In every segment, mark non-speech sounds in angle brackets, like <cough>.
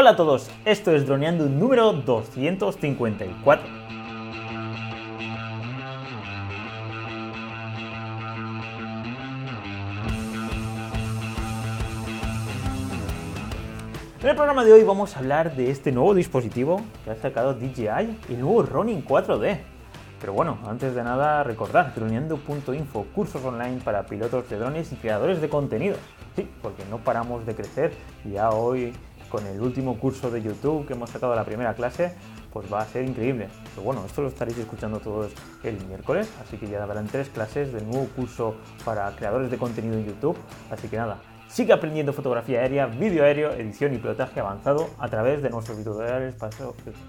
Hola a todos, esto es Droneando número 254. En el programa de hoy vamos a hablar de este nuevo dispositivo que ha sacado DJI, el nuevo Ronin 4D. Pero bueno, antes de nada, recordad, droneando.info, cursos online para pilotos de drones y creadores de contenido. Sí, porque no paramos de crecer y ya hoy con el último curso de YouTube que hemos sacado la primera clase, pues va a ser increíble. Pero bueno, esto lo estaréis escuchando todos el miércoles, así que ya habrán tres clases del nuevo curso para creadores de contenido en YouTube. Así que nada, sigue aprendiendo fotografía aérea, vídeo aéreo, edición y pilotaje avanzado a través de nuestros tutoriales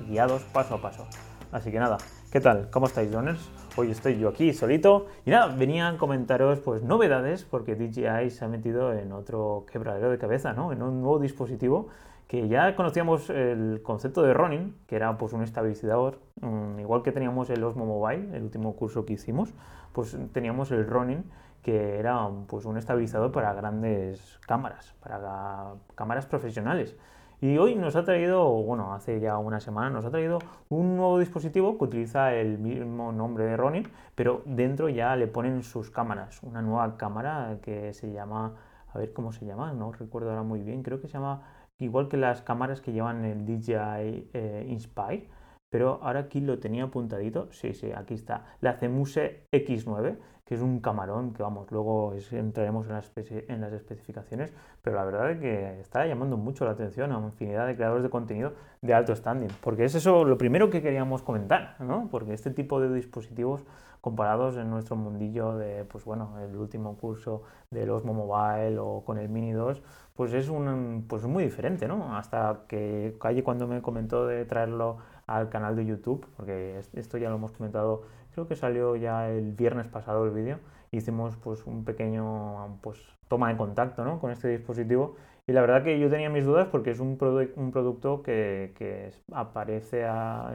guiados paso a paso. Así que nada, ¿qué tal? ¿Cómo estáis, doners? Hoy estoy yo aquí solito y nada, venía a comentaros pues novedades porque DJI se ha metido en otro quebradero de cabeza, ¿no? En un nuevo dispositivo que ya conocíamos el concepto de Ronin, que era pues un estabilizador, mm, igual que teníamos el Osmo Mobile, el último curso que hicimos, pues teníamos el Ronin, que era pues un estabilizador para grandes cámaras, para cámaras profesionales. Y hoy nos ha traído, bueno, hace ya una semana nos ha traído un nuevo dispositivo que utiliza el mismo nombre de Ronin, pero dentro ya le ponen sus cámaras, una nueva cámara que se llama, a ver cómo se llama, no recuerdo ahora muy bien, creo que se llama igual que las cámaras que llevan el DJI eh, Inspire, pero ahora aquí lo tenía apuntadito, sí, sí, aquí está, la Cemuse X9, que es un camarón, que vamos, luego entraremos en las, especificaciones, pero la verdad es que está llamando mucho la atención a infinidad de creadores de contenido de alto standing, porque es eso lo primero que queríamos comentar, ¿no? Porque este tipo de dispositivos comparados en nuestro mundillo de, pues bueno, el último curso del Osmo Mobile o con el Mini 2, pues es un, pues muy diferente, ¿no? Hasta que Calle cuando me comentó de traerlo al canal de YouTube, porque esto ya lo hemos comentado, creo que salió ya el viernes pasado el vídeo, hicimos pues un pequeño pues toma de contacto ¿no? con este dispositivo y la verdad que yo tenía mis dudas porque es un, un producto que, que aparece a,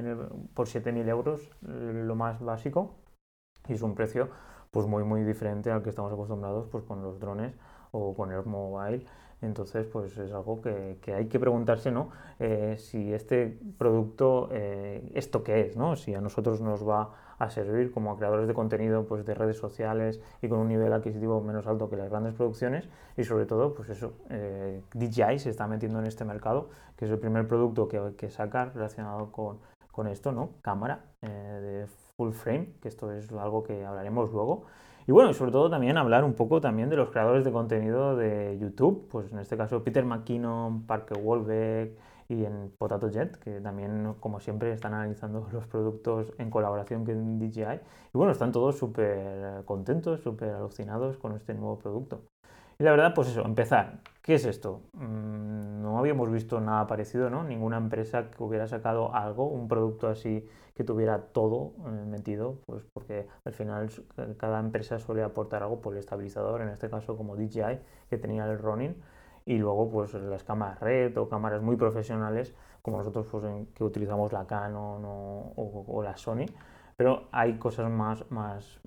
por 7.000 euros, lo más básico, y es un precio pues muy muy diferente al que estamos acostumbrados pues con los drones o con el mobile. Entonces pues es algo que, hay que preguntarse no eh, si este producto eh, esto qué es no si a nosotros nos va a servir como creadores de contenido pues de redes sociales y con un nivel adquisitivo menos alto que las grandes producciones. Y sobre todo pues eso eh, DJI se está metiendo en este mercado que es el primer producto que, que sacar relacionado con, con esto no cámara de full frame, que esto es algo que hablaremos luego. Y bueno, y sobre todo también hablar un poco también de los creadores de contenido de YouTube, pues en este caso Peter McKinnon, Parker Wolbeck y en Potato Jet, que también, como siempre, están analizando <laughs> los productos en colaboración con DJI. Y bueno, están todos súper contentos, súper alucinados con este nuevo producto. Y la verdad, pues eso, empezar. ¿Qué es esto? Mm, no habíamos visto nada parecido, ¿no? Ninguna empresa que hubiera sacado algo, un producto así que tuviera todo eh, metido, pues porque al final cada empresa suele aportar algo por el estabilizador, en este caso como DJI, que tenía el Ronin, y luego pues las cámaras RED o cámaras muy profesionales, como nosotros pues, que utilizamos la Canon o la Sony, pero hay cosas más, más,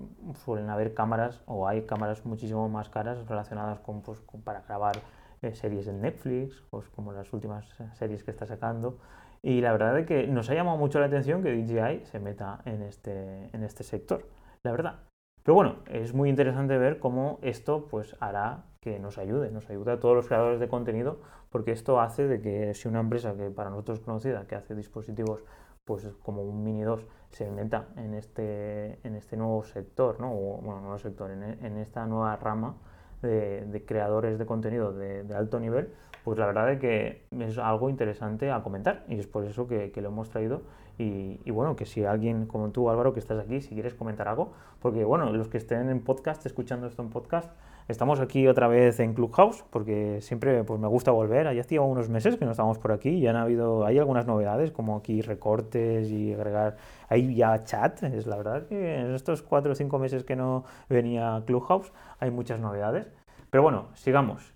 suelen haber cámaras o hay cámaras muchísimo más caras relacionadas con, pues, para grabar eh, series en Netflix, pues como las últimas series que está sacando. Y la verdad es que nos ha llamado mucho la atención que DJI se meta en este, en este sector, la verdad. Pero bueno, es muy interesante ver cómo esto pues hará que nos ayude, nos ayude a todos los creadores de contenido, porque esto hace de que si una empresa que para nosotros es conocida, que hace dispositivos pues como un Mini 2 se meta en este, en este nuevo sector, ¿no? O, bueno, sector, en, esta nueva rama de, creadores de contenido de, alto nivel, pues la verdad es que es algo interesante a comentar y es por eso que, lo hemos traído. Y, y, bueno, que si alguien como tú Álvaro que estás aquí, si quieres comentar algo, porque bueno, los que estén en podcast, escuchando esto en podcast, Estamos aquí otra vez en Clubhouse porque siempre pues, me gusta volver. Ya hacía unos meses que no estamos por aquí y han habido, hay algunas novedades como aquí recortes y agregar, hay ya chat. Es la verdad que en estos cuatro o cinco meses que no venía Clubhouse hay muchas novedades. Pero bueno, sigamos.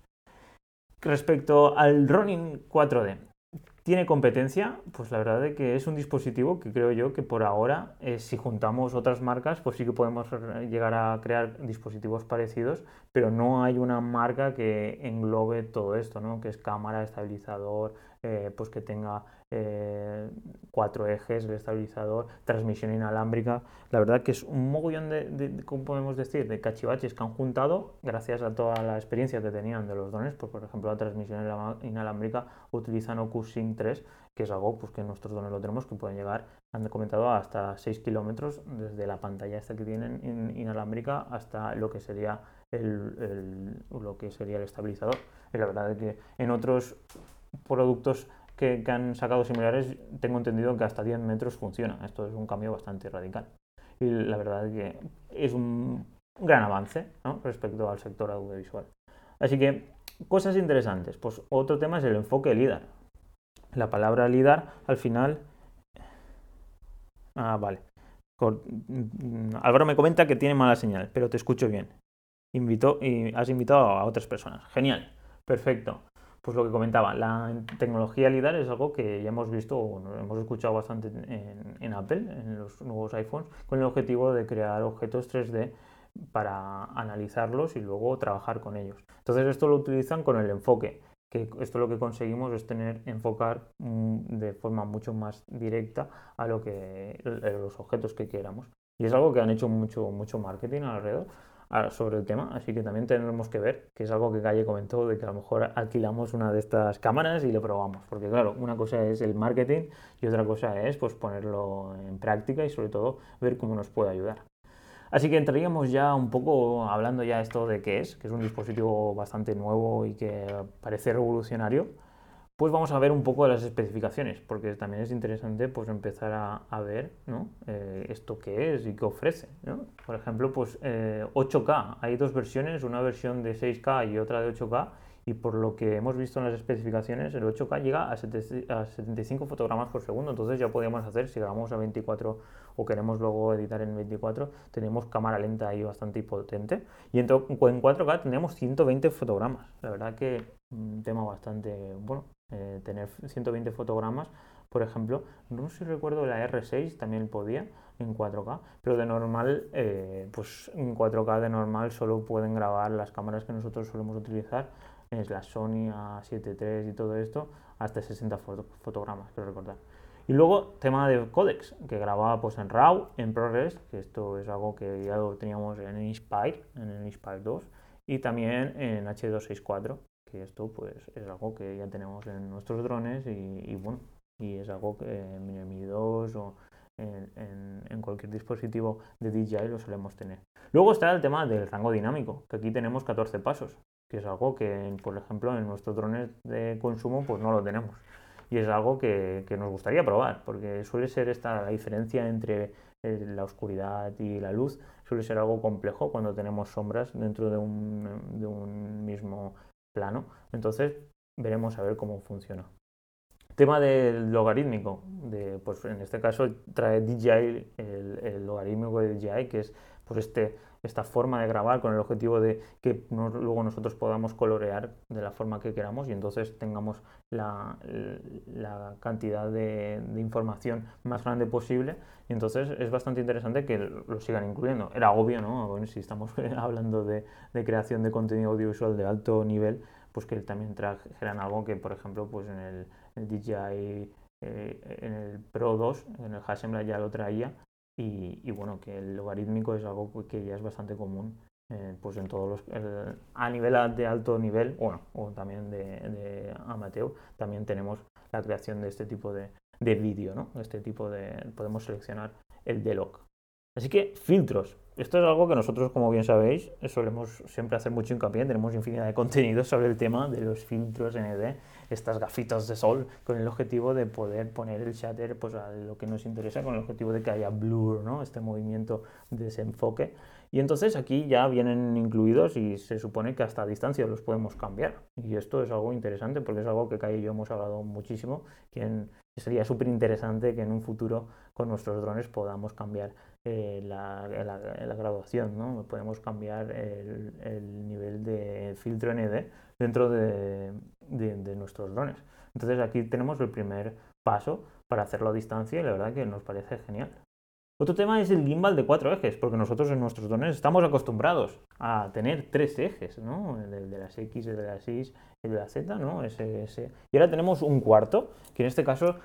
Respecto al Ronin 4D, ¿Tiene competencia? Pues la verdad es que es un dispositivo que creo yo que por ahora, eh, si juntamos otras marcas, pues sí que podemos llegar a crear dispositivos parecidos, pero no hay una marca que englobe todo esto, ¿no? Que es cámara, estabilizador, eh, pues que tenga eh, cuatro ejes, el estabilizador, transmisión inalámbrica. La verdad que es un mogollón de, ¿cómo podemos decir?, de cachivaches que han juntado gracias a toda la experiencia que tenían de los drones. Pues, por ejemplo, la transmisión inalámbrica utilizan Ocus Sync 3, que es algo pues, que nuestros drones lo tenemos, que pueden llegar, han comentado, hasta 6 kilómetros desde la pantalla esta que tienen inalámbrica hasta lo que sería el, lo que sería el estabilizador. Y la verdad es que en otros productos que, han sacado similares, tengo entendido que hasta 10 metros funciona. Esto es un cambio bastante radical. Y la verdad es que es un gran avance respecto al sector audiovisual. Así que, cosas interesantes. Pues otro tema es el enfoque LIDAR. La palabra LIDAR al final... Ah, vale. Mm, Álvaro me comenta que tiene mala señal, pero te escucho bien. Invito, y has invitado a otras personas. Genial. Perfecto. Pues lo que comentaba, la tecnología LIDAR es algo que ya hemos visto, hemos escuchado bastante en, Apple, en los nuevos iPhones, con el objetivo de crear objetos 3D para analizarlos y luego trabajar con ellos. Entonces esto lo utilizan con el enfoque, que esto lo que conseguimos es tener enfocar mm, de forma mucho más directa a lo que los objetos que queramos. Y es algo que han hecho mucho, mucho marketing alrededor sobre el tema, así que también tenemos que ver, que es algo que Calle comentó, de que a lo mejor alquilamos una de estas cámaras y lo probamos, porque claro, una cosa es el marketing y otra cosa es pues ponerlo en práctica y sobre todo ver cómo nos puede ayudar. Así que entraríamos ya un poco hablando ya esto de qué es, que es un dispositivo bastante nuevo y que parece revolucionario pues vamos a ver un poco de las especificaciones, porque también es interesante pues empezar a, ver eh, esto qué es y qué ofrece. Por ejemplo, pues 8K, eh, hay dos versiones, una versión de 6K y otra de 8K, y por lo que hemos visto en las especificaciones, el 8K llega a, 75 fotogramas por segundo, entonces ya podríamos hacer, si grabamos a 24 o queremos luego editar en 24, tenemos cámara lenta ahí bastante potente, y en, en 4K tenemos 120 fotogramas, la verdad que un tema bastante bueno eh, tener 120 fotogramas, por ejemplo, no sé si recuerdo la R6 también podía en 4K, pero de normal, eh, pues en 4K de normal solo pueden grabar las cámaras que nosotros solemos utilizar, es la Sony A7 III y todo esto, hasta 60 fotogramas, quiero recordar. Y luego tema de codecs, que grababa pues en RAW, en ProRes, que esto es algo que ya lo teníamos en Inspire, en el Inspire 2, y también en H264, que esto pues es algo que ya tenemos en nuestros drones y, bueno, y es algo que en Mi 2 o en, cualquier dispositivo de DJI lo solemos tener. Luego está el tema del rango dinámico, que aquí tenemos 14 pasos, que es algo que, por ejemplo, en nuestros drones de consumo pues no lo tenemos. Y es algo que, nos gustaría probar, porque suele ser esta la diferencia entre eh, la oscuridad y la luz, suele ser algo complejo cuando tenemos sombras dentro de un, de un mismo plano. Entonces veremos a ver cómo funciona. Tema del logarítmico, de, pues en este caso trae DJI, el, logarítmico de DJI, que es pues este, esta forma de grabar con el objetivo de que luego nosotros podamos colorear de la forma que queramos y entonces tengamos la, la cantidad de, información más grande posible. Y entonces es bastante interesante que lo sigan incluyendo. Era obvio, ¿no? si estamos <laughs> hablando de, de creación de contenido audiovisual de alto nivel, pues que también trajeran algo que, por ejemplo, pues en el, DJI, eh, en el Pro 2, en el Hasselblad ya lo traía y, bueno, que el logarítmico es algo que ya es bastante común eh, pues en todos los a nivel de alto nivel bueno o también de, amateur también tenemos la creación de este tipo de, de vídeo no este tipo de podemos seleccionar el D-Log así que filtros esto es algo que nosotros, como bien sabéis, solemos siempre hacer mucho hincapié. Tenemos infinidad de contenidos sobre el tema de los filtros ND, estas gafitas de sol, con el objetivo de poder poner el shutter pues, a lo que nos interesa, con el objetivo de que haya blur, ¿no? este movimiento de desenfoque. Y entonces aquí ya vienen incluidos y se supone que hasta a distancia los podemos cambiar. Y esto es algo interesante porque es algo que Kai y yo hemos hablado muchísimo, que sería súper interesante que en un futuro con nuestros drones podamos cambiar eh, la, graduación, ¿no? Podemos cambiar el, nivel de filtro ND dentro de, nuestros drones. Entonces aquí tenemos el primer paso para hacerlo a distancia y la verdad que nos parece genial. Otro tema es el gimbal de cuatro ejes, porque nosotros en nuestros drones estamos acostumbrados a tener tres ejes, ¿no? El de las X, el de las Y, el de la Z, ¿no? Ese, ese. Y ahora tenemos un cuarto, que en este caso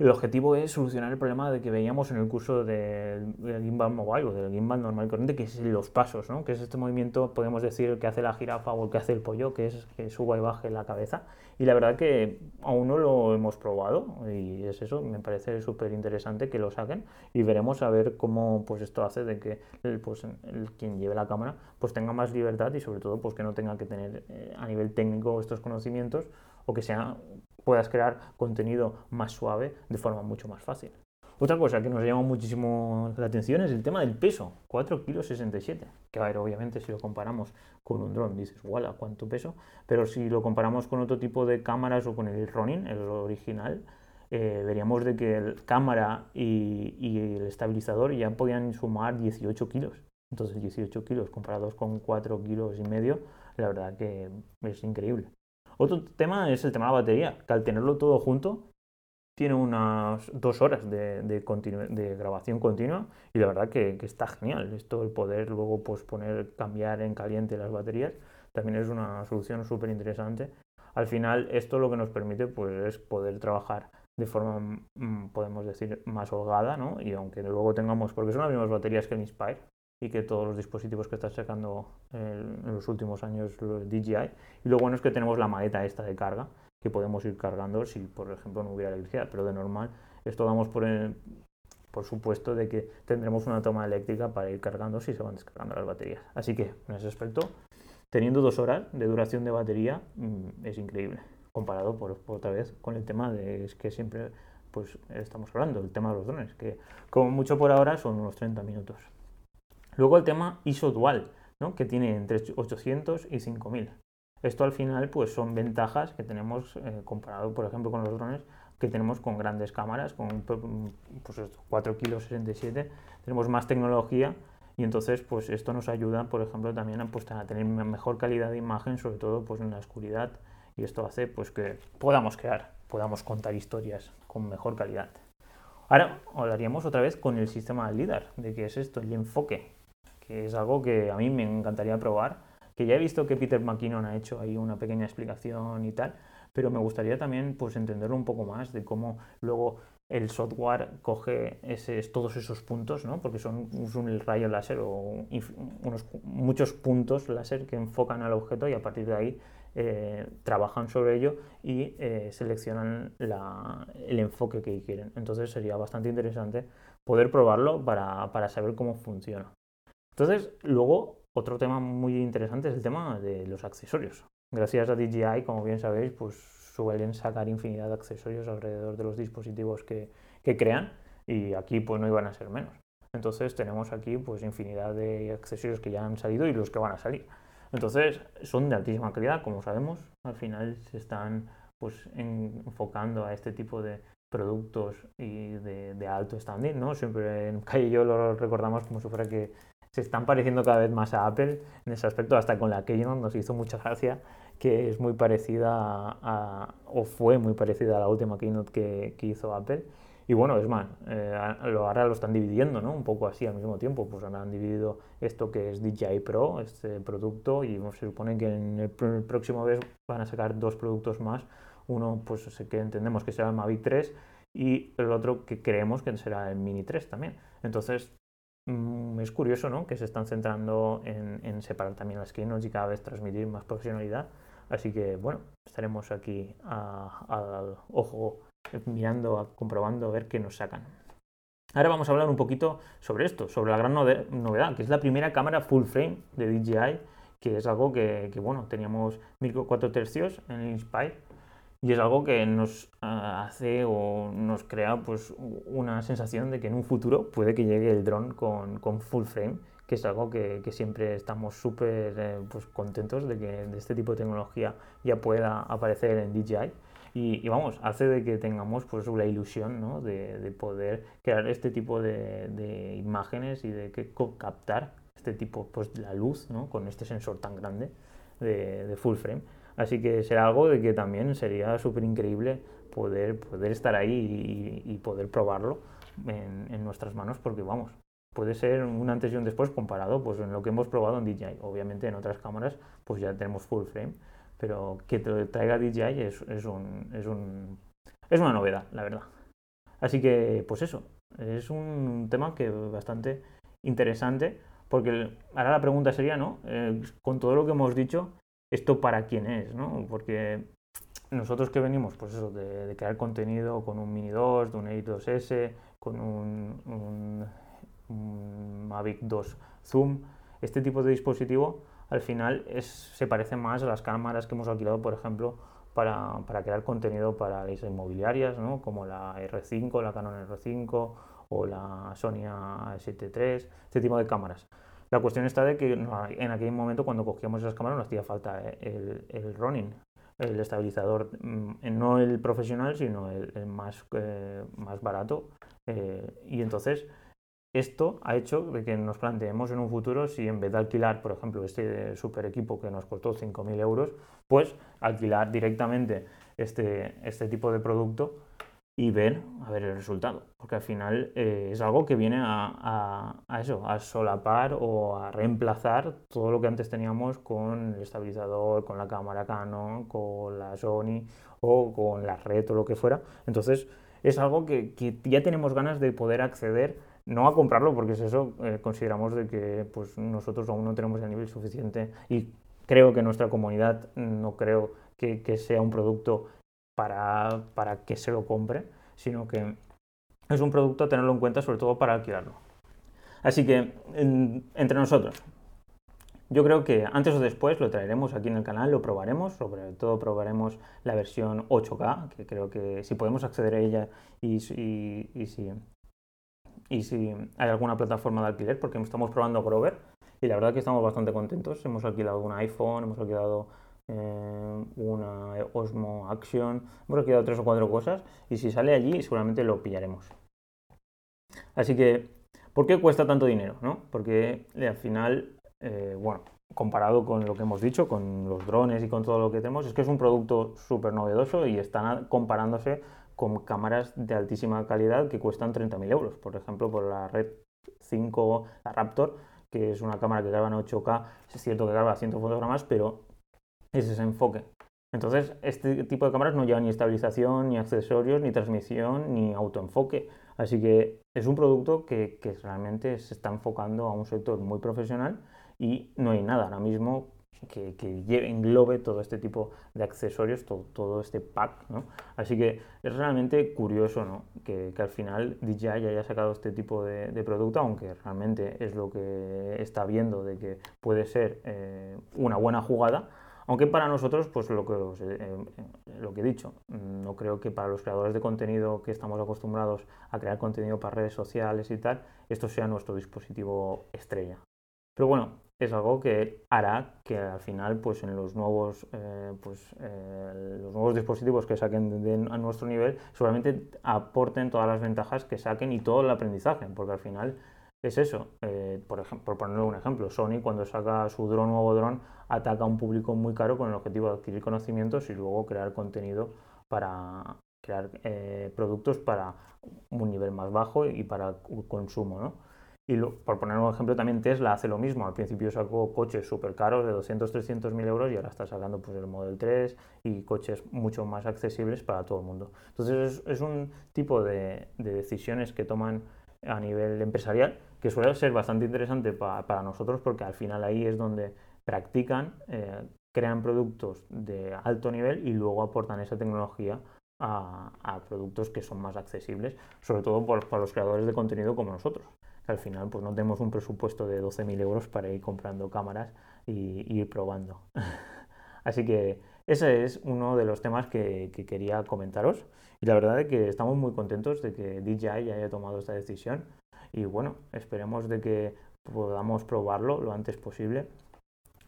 el objetivo es solucionar el problema de que veíamos en el curso del, gimbal mobile o del gimbal normal y corriente, que es los pasos, ¿no? que es este movimiento, podemos decir, que hace la jirafa o el que hace el pollo, que es que suba y baje la cabeza. Y la verdad que aún no lo hemos probado y es eso, me parece súper interesante que lo saquen y veremos a ver cómo pues esto hace de que pues, el, quien lleve la cámara pues tenga más libertad y sobre todo pues que no tenga que tener eh, a nivel técnico estos conocimientos o que sea puedas crear contenido más suave de forma mucho más fácil. Otra cosa que nos llama muchísimo la atención es el tema del peso, 4 kilos 67. Que a obviamente si lo comparamos con un dron dices, ¡wala! ¿Cuánto peso? Pero si lo comparamos con otro tipo de cámaras o con el Ronin, el original, eh, veríamos de que el cámara y, y, el estabilizador ya podían sumar 18 kilos. Entonces 18 kilos comparados con 4 kilos y medio, la verdad que es increíble. Otro tema es el tema de la batería, que al tenerlo todo junto tiene unas dos horas de, grabación continua y la verdad que, está genial. Esto, el poder luego pues, poner, cambiar en caliente las baterías, también es una solución súper interesante. Al final, esto lo que nos permite pues, es poder trabajar de forma, mm, podemos decir, más holgada, ¿no? Y aunque luego tengamos, porque son las mismas baterías que el Inspire, y que todos los dispositivos que están sacando en los últimos años los DJI. Y lo bueno es que tenemos la maleta esta de carga que podemos ir cargando si, por ejemplo, no hubiera electricidad. Pero de normal, esto damos por, por supuesto de que tendremos una toma eléctrica para ir cargando si se van descargando las baterías. Así que, en ese aspecto, teniendo dos horas de duración de batería, mm, es increíble. Comparado, por, otra vez, con el tema de que siempre pues estamos hablando, el tema de los drones, que como mucho por ahora son unos 30 minutos. Luego el tema ISO dual, que tiene entre 800 y 5000. Esto al final pues son ventajas que tenemos eh, comparado por ejemplo con los drones que tenemos con grandes cámaras, con pues, 4 kilos 67, tenemos más tecnología y entonces pues esto nos ayuda por ejemplo también a, pues, a tener mejor calidad de imagen, sobre todo pues en la oscuridad y esto hace pues que podamos crear, podamos contar historias con mejor calidad. Ahora hablaríamos otra vez con el sistema LIDAR, de qué es esto, el enfoque que es algo que a mí me encantaría probar, que ya he visto que Peter McKinnon ha hecho ahí una pequeña explicación y tal, pero me gustaría también pues entenderlo un poco más de cómo luego el software coge todos esos puntos, ¿no? porque son un rayo láser o unos, muchos puntos láser que enfocan al objeto y a partir de ahí eh, trabajan sobre ello y eh, seleccionan el enfoque que quieren. Entonces sería bastante interesante poder probarlo para, para saber cómo funciona. Entonces, luego, otro tema muy interesante es el tema de los accesorios. Gracias a DJI, como bien sabéis, pues suelen sacar infinidad de accesorios alrededor de los dispositivos que, crean y aquí pues no iban a ser menos. Entonces tenemos aquí pues infinidad de accesorios que ya han salido y los que van a salir. Entonces son de altísima calidad, como sabemos. Al final se están pues enfocando a este tipo de productos y de, alto standing, ¿no? Siempre en Calle yo lo recordamos como si fuera que se están pareciendo cada vez más a Apple en ese aspecto, hasta con la Keynote nos hizo mucha gracia, que es muy parecida a, o fue muy parecida a la última Keynote que, que hizo Apple. Y bueno, es más, eh, ahora lo están dividiendo, ¿no? Un poco así al mismo tiempo. Pues ahora han dividido esto que es DJI Pro, este producto, y se supone que en el, próximo mes van a sacar dos productos más. Uno, pues que entendemos que será el Mavic 3 y el otro que creemos que será el Mini 3 también. Entonces, es curioso ¿no? que se están centrando en, separar también las keynotes y cada vez transmitir más profesionalidad. Así que bueno, estaremos aquí al ojo mirando, comprobando, a ver qué nos sacan. Ahora vamos a hablar un poquito sobre esto, sobre la gran novedad, que es la primera cámara full frame de DJI, que es algo que, que bueno, teníamos 1400 tercios en el Inspire y es algo que nos ah, hace o nos crea pues una sensación de que en un futuro puede que llegue el dron con, con full frame, que es algo que, que siempre estamos súper eh, pues, contentos de que de este tipo de tecnología ya pueda aparecer en DJI. Y, y, vamos, hace de que tengamos pues la ilusión ¿no? de, de, poder crear este tipo de, de, imágenes y de que captar este tipo pues la luz ¿no? con este sensor tan grande de, full frame. Así que será algo de que también sería súper increíble poder, poder estar ahí y, poder probarlo en, nuestras manos, porque vamos, puede ser un antes y un después comparado pues en lo que hemos probado en DJI. Obviamente en otras cámaras pues ya tenemos full frame, pero que te traiga DJI es, es, un, es, un, es una novedad, la verdad. Así que pues eso, es un tema que bastante interesante porque ahora la pregunta sería, ¿no? Eh, con todo lo que hemos dicho, ¿esto para quién es? ¿no? Porque nosotros que venimos, pues eso, de, crear contenido con un Mini 2, de un Edit 2S, con un Mavic 2 Zoom, este tipo de dispositivo al final es, se parece más a las cámaras que hemos alquilado, por ejemplo, para, para crear contenido para las inmobiliarias, ¿no? como la R5, la Canon R5 o la Sony A7 III, este tipo de cámaras. La cuestión está de que en aquel momento cuando cogíamos esas cámaras nos hacía falta el, el running, el estabilizador, mm, no el profesional, sino el, más, eh, más barato. Eh, y entonces esto ha hecho que nos planteemos en un futuro si en vez de alquilar, por ejemplo, este super equipo que nos costó 5.000 euros, pues alquilar directamente este, este tipo de producto y ver a ver el resultado. Porque al final eh, es algo que viene a, eso, a solapar o a reemplazar todo lo que antes teníamos con el estabilizador, con la cámara Canon, con la Sony o con la red o lo que fuera. Entonces es algo que, que ya tenemos ganas de poder acceder no a comprarlo porque es eso, eh, consideramos de que pues, nosotros aún no tenemos el nivel suficiente y creo que nuestra comunidad no creo que, sea un producto para, para, que se lo compre, sino que es un producto a tenerlo en cuenta sobre todo para alquilarlo. Así que entre nosotros, yo creo que antes o después lo traeremos aquí en el canal, lo probaremos, sobre todo probaremos la versión 8K, que creo que si podemos acceder a ella y, y, si y si hay alguna plataforma de alquiler, porque estamos probando Grover y la verdad que estamos bastante contentos. Hemos alquilado un iPhone, hemos alquilado eh, una Osmo Action, hemos alquilado tres o cuatro cosas y si sale allí seguramente lo pillaremos. Así que, ¿por qué cuesta tanto dinero? No? Porque eh, al final, eh, bueno, comparado con lo que hemos dicho, con los drones y con todo lo que tenemos, es que es un producto súper novedoso y están comparándose con cámaras de altísima calidad que cuestan 30.000 euros. Por ejemplo, por la Red 5, la Raptor, que es una cámara que graba en 8K, es cierto que graba a 100 fotogramas, pero es ese enfoque. Entonces, este tipo de cámaras no lleva ni estabilización, ni accesorios, ni transmisión, ni autoenfoque. Así que es un producto que, que realmente se está enfocando a un sector muy profesional y no hay nada ahora mismo que, englobe todo este tipo de accesorios, todo, este pack, ¿no? Así que es realmente curioso, ¿no? Que, al final DJI haya sacado este tipo de, producto, aunque realmente es lo que está viendo de que puede ser eh, una buena jugada, aunque para nosotros, pues lo que, eh, eh, he dicho, no creo que para los creadores de contenido que estamos acostumbrados a crear contenido para redes sociales y tal, esto sea nuestro dispositivo estrella. Pero bueno, es algo que hará que al final, pues en los nuevos, eh, pues, los nuevos dispositivos que saquen a nuestro nivel, seguramente aporten todas las ventajas que saquen y todo el aprendizaje, porque al final es eso. Por ponerle un ejemplo, Sony cuando saca su dron nuevo dron ataca a un público muy caro con el objetivo de adquirir conocimientos y luego crear contenido para crear productos para un nivel más bajo y para consumo, ¿no? Y por poner un ejemplo, también Tesla hace lo mismo. Al principio sacó coches súper caros de 200, 300 mil euros y ahora está sacando pues, el Model 3 y coches mucho más accesibles para todo el mundo. Entonces es, un tipo de, decisiones que toman a nivel empresarial que suele ser bastante interesante para nosotros porque al final ahí es donde practican, eh, crean productos de alto nivel y luego aportan esa tecnología a, productos que son más accesibles, sobre todo para los creadores de contenido como nosotros. Al final pues no tenemos un presupuesto de 12.000 euros para ir comprando cámaras y, ir probando. <laughs> Así que ese es uno de los temas que, quería comentaros. Y la verdad es que estamos muy contentos de que DJI haya tomado esta decisión. Y bueno, esperemos de que podamos probarlo lo antes posible,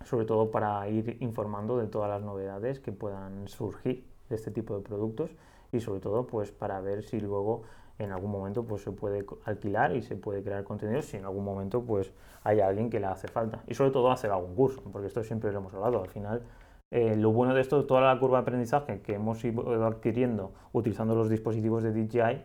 sobre todo para ir informando de todas las novedades que puedan surgir de este tipo de productos y sobre todo pues para ver si luego en algún momento pues se puede alquilar y se puede crear contenido si en algún momento pues hay alguien que le hace falta. Y sobre todo hacer algún curso porque esto siempre lo hemos hablado. Al final eh, lo bueno de esto toda la curva de aprendizaje que hemos ido adquiriendo utilizando los dispositivos de DJI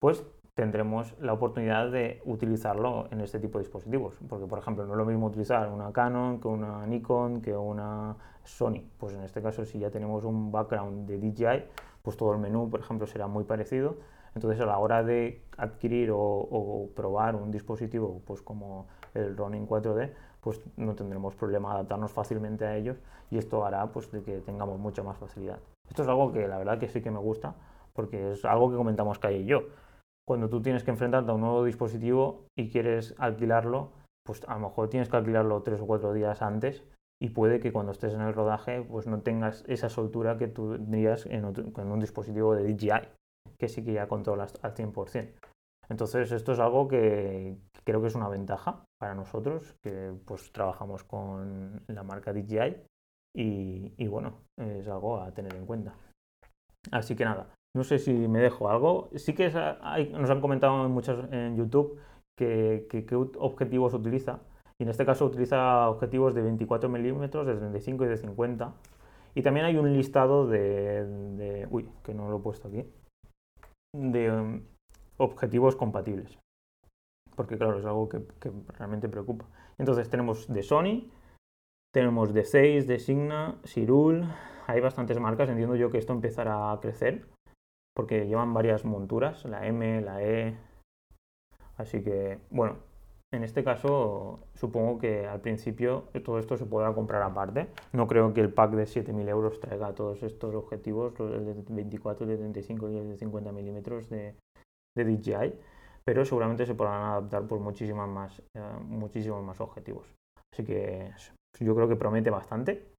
pues tendremos la oportunidad de utilizarlo en este tipo de dispositivos. Porque, por ejemplo, no es lo mismo utilizar una Canon que una Nikon que una Sony. Pues en este caso, si ya tenemos un background de DJI, pues todo el menú, por ejemplo, será muy parecido. Entonces, a la hora de adquirir o, probar un dispositivo pues como el Ronin 4D, pues no tendremos problema adaptarnos fácilmente a ellos y esto hará pues de que tengamos mucha más facilidad. Esto es algo que la verdad que sí que me gusta porque es algo que comentamos Kai y yo. Cuando tú tienes que enfrentarte a un nuevo dispositivo y quieres alquilarlo, pues a lo mejor tienes que alquilarlo tres o cuatro días antes y puede que cuando estés en el rodaje pues no tengas esa soltura que tú tendrías en, un dispositivo de DJI, que sí que ya controlas al 100%. Entonces esto es algo que creo que es una ventaja para nosotros, que pues trabajamos con la marca DJI y, bueno, es algo a tener en cuenta. Así que nada, no sé si me dejo algo. Sí que nos han comentado en, muchos, en YouTube qué objetivos utiliza. Y en este caso utiliza objetivos de 24 milímetros, de 35 y de 50. Y también hay un listado de, uy, que no lo he puesto aquí, de um, objetivos compatibles. Porque claro, es algo que, que, realmente preocupa. Entonces tenemos de Sony, tenemos de 6, de Signa, Sirul, hay bastantes marcas, entiendo yo que esto empezará a crecer, porque llevan varias monturas, la M, la E. Así que, bueno, en este caso, supongo que al principio todo esto se podrá comprar aparte. No creo que el pack de 7.000 euros traiga todos estos objetivos, el de 24, de 35 y el de 50 milímetros de, DJI, pero seguramente se podrán adaptar por muchísimas más, eh, muchísimos más objetivos. Así que yo creo que promete bastante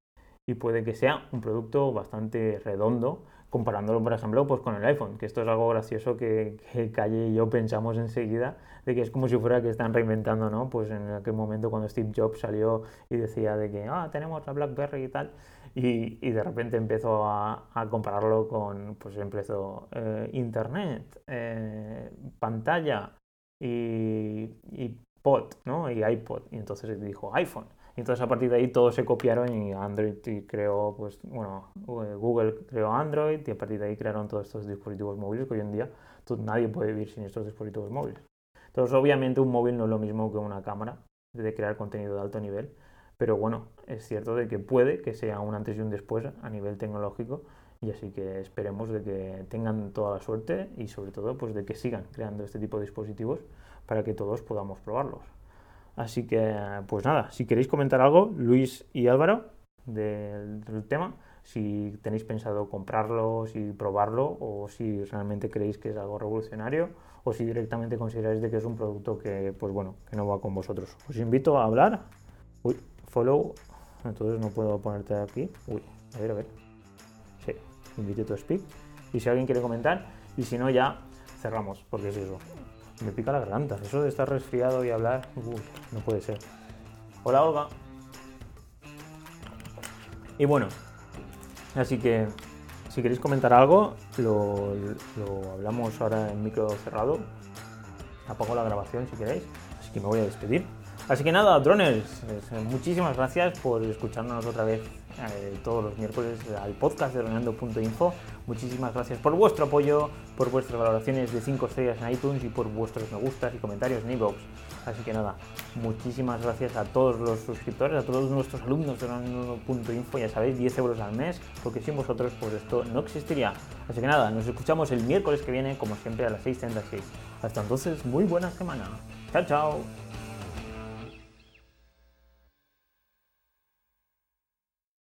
y puede que sea un producto bastante redondo comparándolo, por ejemplo, pues con el iPhone, que esto es algo gracioso que, Calle y yo pensamos enseguida, de que es como si fuera que están reinventando, ¿no? Pues en aquel momento cuando Steve Jobs salió y decía de que, ah, tenemos la BlackBerry y tal, y, de repente empezó a, compararlo con, pues empezó eh, Internet, eh, pantalla y, y pod, ¿no? Y iPod, y entonces dijo iPhone entonces a partir de ahí todos se copiaron y Android creó, pues, bueno, Google creó Android y a partir de ahí crearon todos estos dispositivos móviles que hoy en día nadie puede vivir sin estos dispositivos móviles. Entonces obviamente un móvil no es lo mismo que una cámara de crear contenido de alto nivel, pero bueno, es cierto de que puede que sea un antes y un después a nivel tecnológico y así que esperemos de que tengan toda la suerte y sobre todo pues de que sigan creando este tipo de dispositivos para que todos podamos probarlos. Así que, pues nada, si queréis comentar algo, Luis y Álvaro, del, tema, si tenéis pensado comprarlo, si probarlo, o si realmente creéis que es algo revolucionario, o si directamente consideráis de que es un producto que, pues bueno, que no va con vosotros. Os invito a hablar. Uy, follow. Entonces no puedo ponerte aquí. Uy, a ver, a ver. Sí, invite to speak. Y si alguien quiere comentar, y si no, ya cerramos, porque es eso. Me pica la garganta. Eso de estar resfriado y hablar, no puede ser. Hola Olga. Y bueno, así que si queréis comentar algo, lo, hablamos ahora en micro cerrado. Apago la grabación si queréis. Así que me voy a despedir. Así que nada, droners, muchísimas gracias por escucharnos otra vez eh, todos los miércoles al podcast de Ronando.info. Muchísimas gracias por vuestro apoyo, por vuestras valoraciones de 5 estrellas en iTunes y por vuestros me gustas y comentarios en iVoox. Así que nada, muchísimas gracias a todos los suscriptores, a todos nuestros alumnos de Ronando.info. Ya sabéis, 10 euros al mes, porque sin vosotros pues esto no existiría. Así que nada, nos escuchamos el miércoles que viene, como siempre, a las 6.36. Hasta entonces, muy buena semana. Chao, chao.